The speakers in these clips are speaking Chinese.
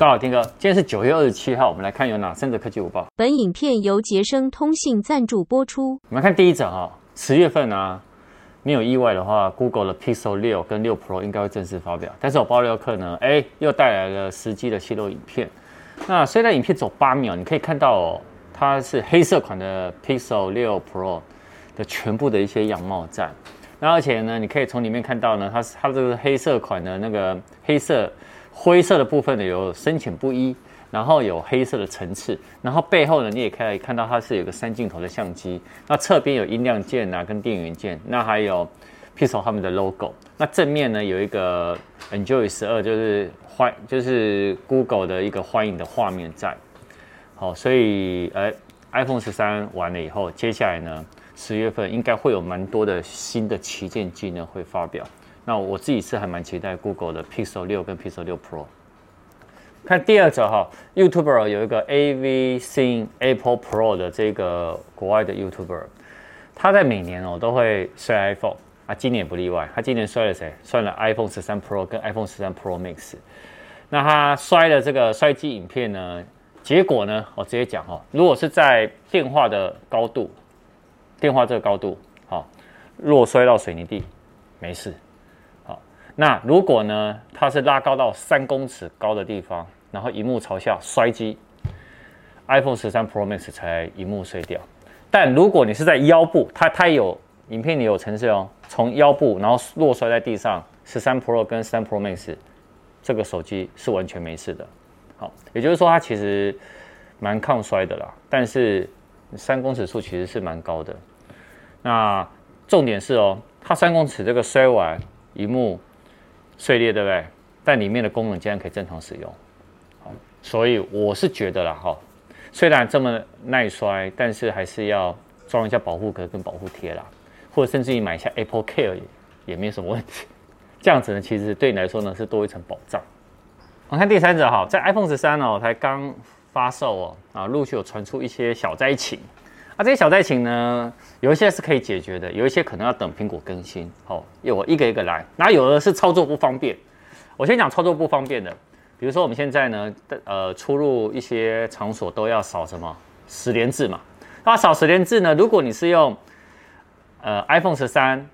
大家好，天哥，今天是九月二十七号，我们来看有哪三则科技午报。本影片由杰生通信赞助播出。我们看第一则哈，十月份啊，没有意外的话，Google 的 Pixel 六跟六 Pro 应该会正式发表。但是我爆料客呢，哎，又带来了实际的泄露影片。那虽然影片走八秒，你可以看到哦，它是黑色款的 Pixel 六 Pro 的全部的一些样貌在。那而且呢，你可以从里面看到呢，它是它这个黑色款的那个黑色。灰色的部分呢，有深浅不一，然后有黑色的层次，然后背后呢，你也可以看到它是有个三镜头的相机，那侧边有音量键啊跟电源键，那还有 Pixel 他们的 logo，那正面呢有一个 Enjoy 十二，就是欢就是 Google 的一个欢迎的画面在，好，所以呃 iPhone 十三完了以后，接下来呢十月份应该会有蛮多的新的旗舰机呢会发表。那我自己是还蛮期待 Google 的 Pixel 六跟 Pixel 六 Pro。看第二则哈，YouTuber 有一个 AVSing Apple Pro 的这个国外的 YouTuber，他在每年哦都会摔 iPhone 啊，今年也不例外，他今年摔了谁？摔了 iPhone 十三 Pro 跟 iPhone 十三 Pro Max。那他摔的这个摔机影片呢，结果呢，我直接讲哈，如果是在电话的高度，电话这个高度，好，若摔到水泥地，没事。那如果呢，它是拉高到三公尺高的地方，然后荧幕朝下摔机，iPhone 十三 Pro Max 才荧幕碎掉。但如果你是在腰部，它它有影片里有程式哦，从腰部然后落摔在地上，十三 Pro 跟十三 Pro Max 这个手机是完全没事的。好，也就是说它其实蛮抗摔的啦，但是三公尺处其实是蛮高的。那重点是哦，它三公尺这个摔完荧幕。碎裂对不对？但里面的功能竟然可以正常使用，好，所以我是觉得啦，哈，虽然这么耐摔，但是还是要装一下保护壳跟保护贴啦，或者甚至于买一下 Apple Care 也也没什么问题。这样子呢，其实对你来说呢是多一层保障。我看第三者哈，在 iPhone 十三哦才刚发售哦，啊，陆续有传出一些小灾情。啊，这些小灾情呢，有一些是可以解决的，有一些可能要等苹果更新。好，由我一个一个来。那有的是操作不方便，我先讲操作不方便的。比如说我们现在呢，呃，出入一些场所都要扫什么十连制嘛。那扫十连制呢，如果你是用呃 iPhone 十三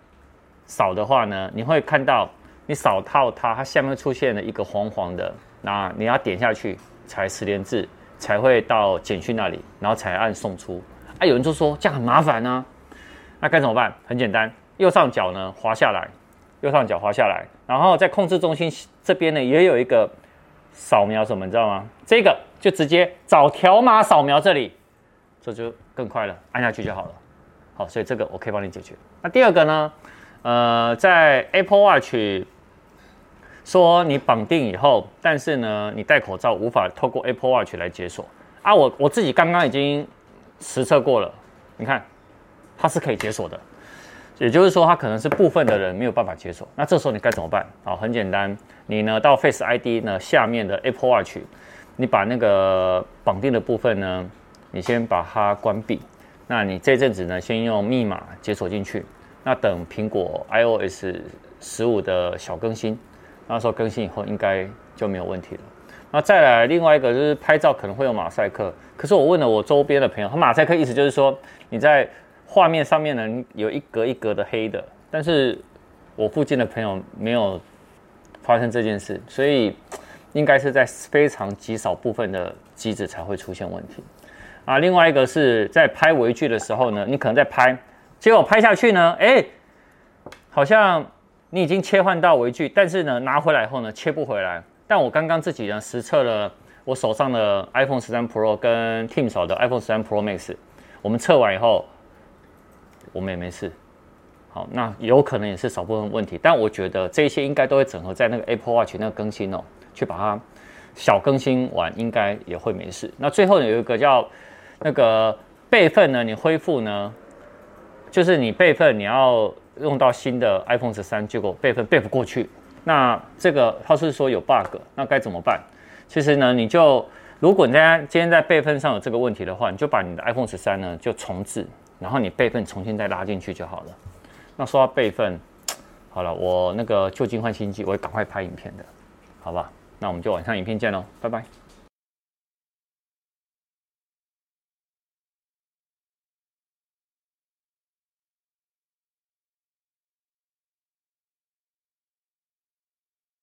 扫的话呢，你会看到你扫到它，它下面出现了一个黄黄的，那你要点下去才十连制，才会到简讯那里，然后才按送出。啊，有人就说这样很麻烦啊，那该怎么办？很简单，右上角呢滑下来，右上角滑下来，然后在控制中心这边呢也有一个扫描什么，你知道吗？这个就直接找条码扫描这里，这就更快了，按下去就好了。好，所以这个我可以帮你解决。那第二个呢？呃，在 Apple Watch 说你绑定以后，但是呢你戴口罩无法透过 Apple Watch 来解锁啊。我我自己刚刚已经。实测过了，你看，它是可以解锁的，也就是说，它可能是部分的人没有办法解锁。那这时候你该怎么办？啊，很简单，你呢到 Face ID 呢下面的 Apple Watch，你把那个绑定的部分呢，你先把它关闭。那你这阵子呢，先用密码解锁进去。那等苹果 iOS 十五的小更新，那时候更新以后应该就没有问题了。那再来另外一个就是拍照可能会有马赛克，可是我问了我周边的朋友，他马赛克意思就是说你在画面上面呢有一格一格的黑的，但是我附近的朋友没有发生这件事，所以应该是在非常极少部分的机子才会出现问题。啊，另外一个是在拍微距的时候呢，你可能在拍，结果拍下去呢，哎，好像你已经切换到微距，但是呢拿回来后呢切不回来。但我刚刚自己呢实测了我手上的 iPhone 十三 Pro 跟 Tim 手的 iPhone 十三 Pro Max，我们测完以后，我们也没事。好，那有可能也是少部分问题，但我觉得这些应该都会整合在那个 Apple Watch 那个更新哦，去把它小更新完，应该也会没事。那最后有一个叫那个备份呢，你恢复呢，就是你备份你要用到新的 iPhone 十三，结果备份备不过去。那这个他是说有 bug，那该怎么办？其实呢，你就如果大家今天在备份上有这个问题的话，你就把你的 iPhone 十三呢就重置，然后你备份重新再拉进去就好了。那说到备份，好了，我那个旧金换新机，我会赶快拍影片的，好吧？那我们就晚上影片见喽，拜拜。